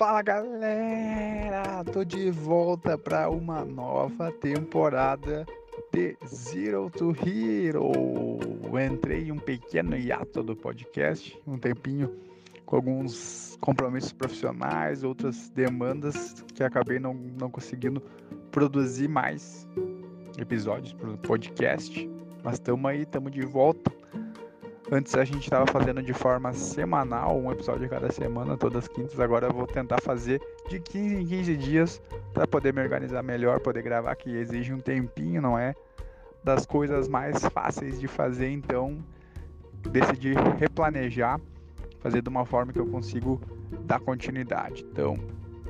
Fala galera, tô de volta para uma nova temporada de Zero to Hero. Entrei em um pequeno hiato do podcast, um tempinho com alguns compromissos profissionais, outras demandas que acabei não, não conseguindo produzir mais episódios para o podcast. Mas estamos aí, estamos de volta Antes a gente estava fazendo de forma semanal, um episódio cada semana, todas as quintas. Agora eu vou tentar fazer de 15 em 15 dias para poder me organizar melhor, poder gravar, que exige um tempinho, não é? Das coisas mais fáceis de fazer, então decidi replanejar, fazer de uma forma que eu consigo dar continuidade. Então,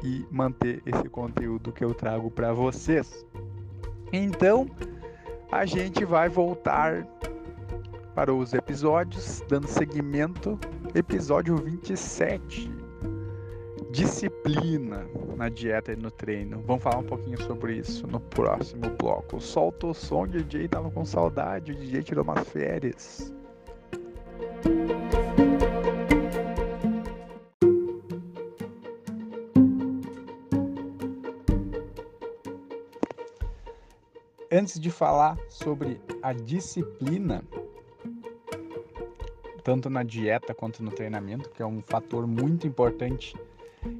e manter esse conteúdo que eu trago para vocês. Então, a gente vai voltar para os episódios, dando seguimento, episódio 27. Disciplina na dieta e no treino. Vamos falar um pouquinho sobre isso no próximo bloco. Solta o som, DJ tava com saudade, o DJ tirou umas férias. Antes de falar sobre a disciplina, tanto na dieta quanto no treinamento, que é um fator muito importante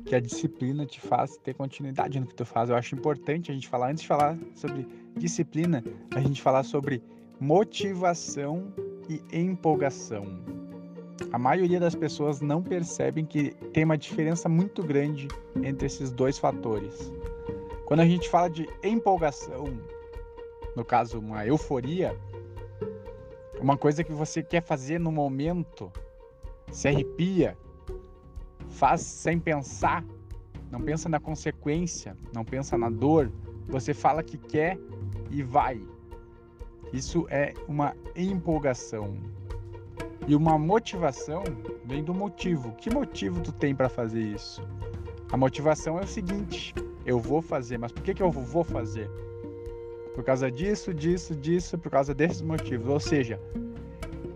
que a disciplina te faz ter continuidade no que tu faz. Eu acho importante a gente falar, antes de falar sobre disciplina, a gente falar sobre motivação e empolgação. A maioria das pessoas não percebem que tem uma diferença muito grande entre esses dois fatores. Quando a gente fala de empolgação, no caso, uma euforia, uma coisa que você quer fazer no momento, se arrepia, faz sem pensar, não pensa na consequência, não pensa na dor, você fala que quer e vai. Isso é uma empolgação. E uma motivação vem do motivo. Que motivo tu tem para fazer isso? A motivação é o seguinte: eu vou fazer, mas por que, que eu vou fazer? Por causa disso, disso, disso, por causa desses motivos. Ou seja,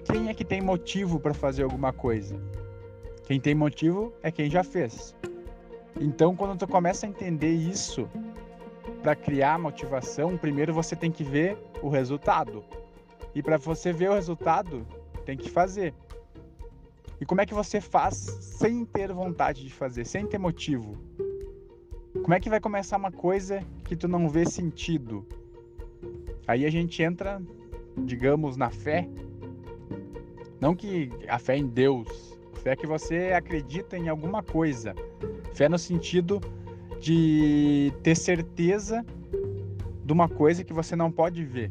quem é que tem motivo para fazer alguma coisa? Quem tem motivo é quem já fez. Então, quando tu começa a entender isso, para criar motivação, primeiro você tem que ver o resultado. E para você ver o resultado, tem que fazer. E como é que você faz sem ter vontade de fazer, sem ter motivo? Como é que vai começar uma coisa que tu não vê sentido? Aí a gente entra, digamos, na fé. Não que a fé em Deus, fé é que você acredita em alguma coisa. Fé no sentido de ter certeza de uma coisa que você não pode ver.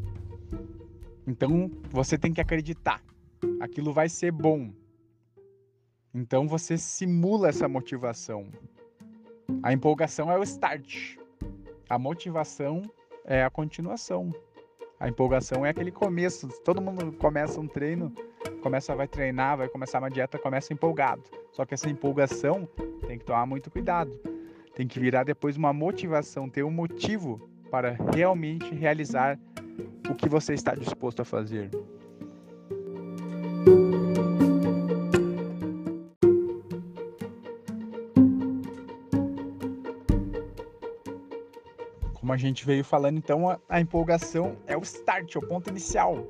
Então você tem que acreditar. Aquilo vai ser bom. Então você simula essa motivação. A empolgação é o start. A motivação é a continuação. A empolgação é aquele começo. Todo mundo começa um treino, começa vai treinar, vai começar uma dieta, começa empolgado. Só que essa empolgação tem que tomar muito cuidado. Tem que virar depois uma motivação, ter um motivo para realmente realizar o que você está disposto a fazer. A gente veio falando, então a, a empolgação é o start, é o ponto inicial.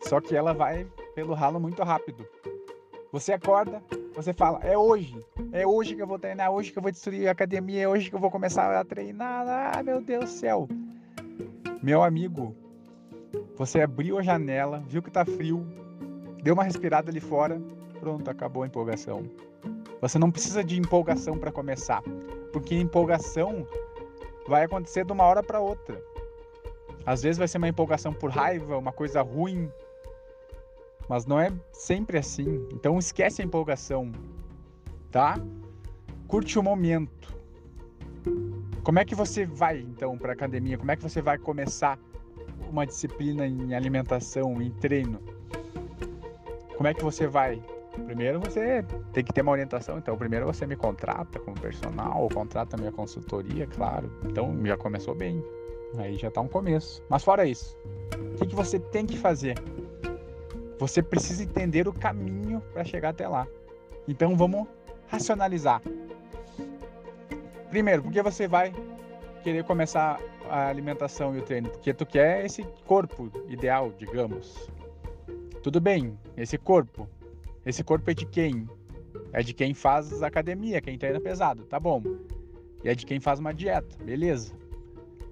Só que ela vai pelo ralo muito rápido. Você acorda, você fala, é hoje, é hoje que eu vou treinar, é hoje que eu vou destruir a academia, é hoje que eu vou começar a treinar. Ah, meu Deus do céu. Meu amigo, você abriu a janela, viu que tá frio, deu uma respirada ali fora, pronto, acabou a empolgação. Você não precisa de empolgação para começar, porque empolgação vai acontecer de uma hora para outra. Às vezes vai ser uma empolgação por raiva, uma coisa ruim, mas não é sempre assim. Então esquece a empolgação, tá? Curte o momento. Como é que você vai então para academia? Como é que você vai começar uma disciplina em alimentação, em treino? Como é que você vai? Primeiro você tem que ter uma orientação. Então, primeiro você me contrata como personal, contrata minha consultoria, claro. Então, já começou bem. Aí já tá um começo. Mas fora isso, o que, que você tem que fazer? Você precisa entender o caminho para chegar até lá. Então, vamos racionalizar. Primeiro, porque você vai querer começar a alimentação e o treino? Porque tu quer esse corpo ideal, digamos. Tudo bem, esse corpo. Esse corpo é de quem? É de quem faz academia, quem treina pesado, tá bom. E é de quem faz uma dieta, beleza.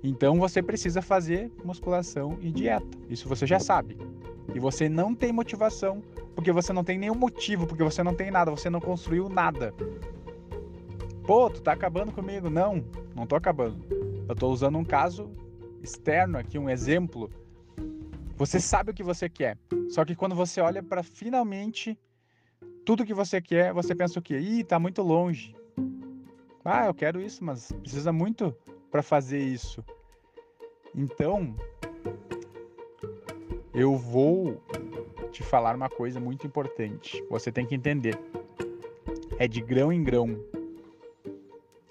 Então você precisa fazer musculação e dieta. Isso você já sabe. E você não tem motivação, porque você não tem nenhum motivo, porque você não tem nada, você não construiu nada. Pô, tu tá acabando comigo? Não, não tô acabando. Eu tô usando um caso externo aqui, um exemplo. Você sabe o que você quer. Só que quando você olha para finalmente tudo que você quer, você pensa o quê? Ih, tá muito longe. Ah, eu quero isso, mas precisa muito para fazer isso. Então, eu vou te falar uma coisa muito importante. Você tem que entender. É de grão em grão.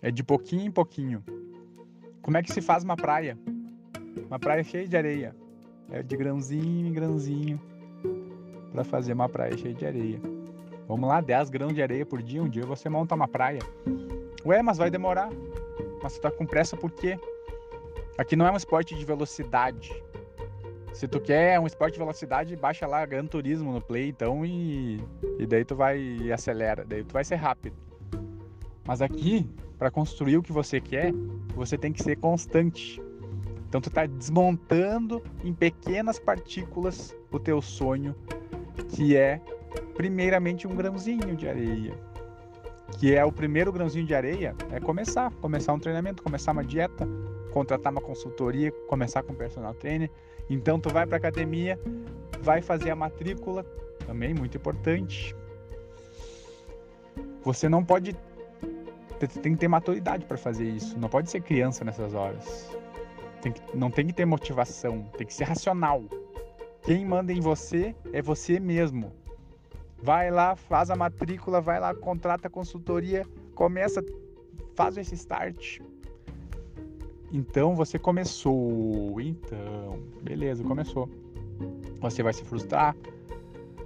É de pouquinho em pouquinho. Como é que se faz uma praia? Uma praia cheia de areia. É de grãozinho em grãozinho para fazer uma praia cheia de areia. Vamos lá, 10 grãos de areia por dia, um dia você monta uma praia. Ué, mas vai demorar. Mas você tá com pressa por quê? Aqui não é um esporte de velocidade. Se tu quer um esporte de velocidade, baixa lá Gran Turismo no Play, então, e, e daí tu vai e acelera, daí tu vai ser rápido. Mas aqui para construir o que você quer, você tem que ser constante. Então tu está desmontando em pequenas partículas o teu sonho, que é primeiramente um grãozinho de areia. Que é o primeiro grãozinho de areia, é começar, começar um treinamento, começar uma dieta, contratar uma consultoria, começar com personal trainer. Então tu vai para academia, vai fazer a matrícula, também muito importante. Você não pode tem que ter maturidade para fazer isso. Não pode ser criança nessas horas. Tem que, não tem que ter motivação. Tem que ser racional. Quem manda em você é você mesmo. Vai lá, faz a matrícula, vai lá, contrata a consultoria, começa, faz esse start. Então você começou. Então, beleza, começou. Você vai se frustrar,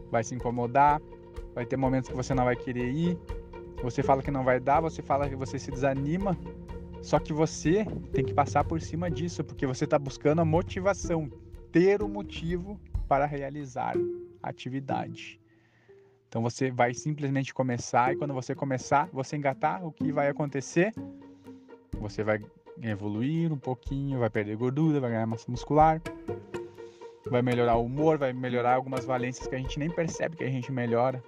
vai se incomodar, vai ter momentos que você não vai querer ir, você fala que não vai dar, você fala que você se desanima. Só que você tem que passar por cima disso, porque você está buscando a motivação, ter o motivo para realizar a atividade. Então você vai simplesmente começar e quando você começar, você engatar, o que vai acontecer? Você vai evoluir um pouquinho, vai perder gordura, vai ganhar massa muscular, vai melhorar o humor, vai melhorar algumas valências que a gente nem percebe que a gente melhora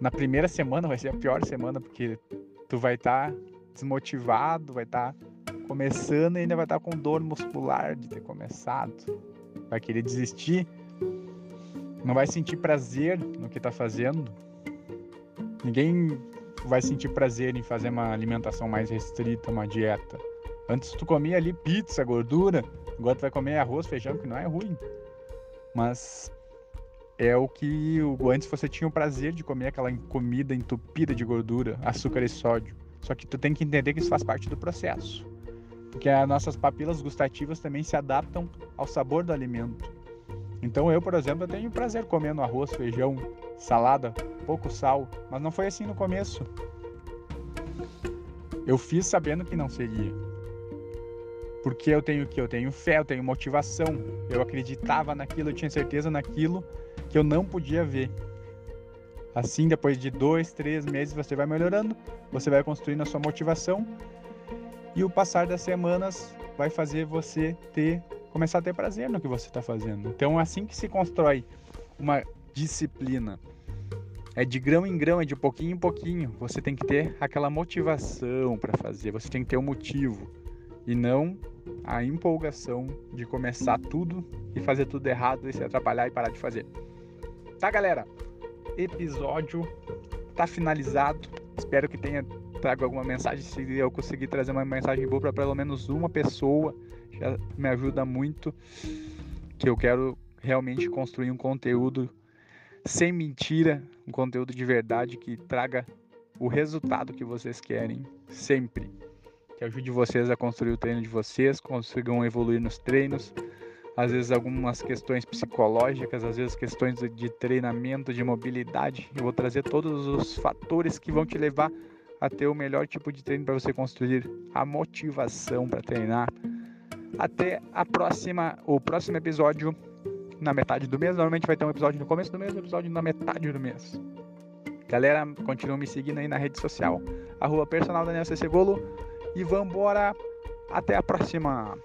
na primeira semana vai ser a pior semana, porque tu vai estar tá desmotivado, vai estar tá começando e ainda vai estar tá com dor muscular de ter começado. Vai querer desistir. Não vai sentir prazer no que está fazendo. Ninguém vai sentir prazer em fazer uma alimentação mais restrita, uma dieta. Antes tu comia ali pizza, gordura, agora tu vai comer arroz, feijão, que não é ruim. Mas é o que antes você tinha o prazer de comer aquela comida entupida de gordura, açúcar e sódio. Só que tu tem que entender que isso faz parte do processo. Porque as nossas papilas gustativas também se adaptam ao sabor do alimento. Então eu, por exemplo, eu tenho prazer comendo arroz, feijão, salada, pouco sal, mas não foi assim no começo. Eu fiz sabendo que não seria. Porque eu tenho que eu tenho fé, eu tenho motivação, eu acreditava naquilo, eu tinha certeza naquilo que eu não podia ver. Assim, depois de dois, três meses, você vai melhorando, você vai construindo a sua motivação e o passar das semanas vai fazer você ter começar a ter prazer no que você está fazendo. Então, assim que se constrói uma disciplina. É de grão em grão, é de pouquinho em pouquinho. Você tem que ter aquela motivação para fazer, você tem que ter um motivo e não a empolgação de começar tudo e fazer tudo errado e se atrapalhar e parar de fazer. Tá, galera? Episódio tá finalizado. Espero que tenha trago alguma mensagem. Se eu conseguir trazer uma mensagem boa para pelo menos uma pessoa, me ajuda muito. Que eu quero realmente construir um conteúdo sem mentira, um conteúdo de verdade que traga o resultado que vocês querem sempre. Que ajude vocês a construir o treino de vocês, consigam evoluir nos treinos, às vezes algumas questões psicológicas, às vezes questões de treinamento, de mobilidade. Eu vou trazer todos os fatores que vão te levar a ter o melhor tipo de treino para você construir a motivação para treinar. Até a próxima, o próximo episódio na metade do mês. Normalmente vai ter um episódio no começo do mês, um episódio na metade do mês. Galera, continua me seguindo aí na rede social, arroba personal Daniel Cecegolo. E vambora! Até a próxima!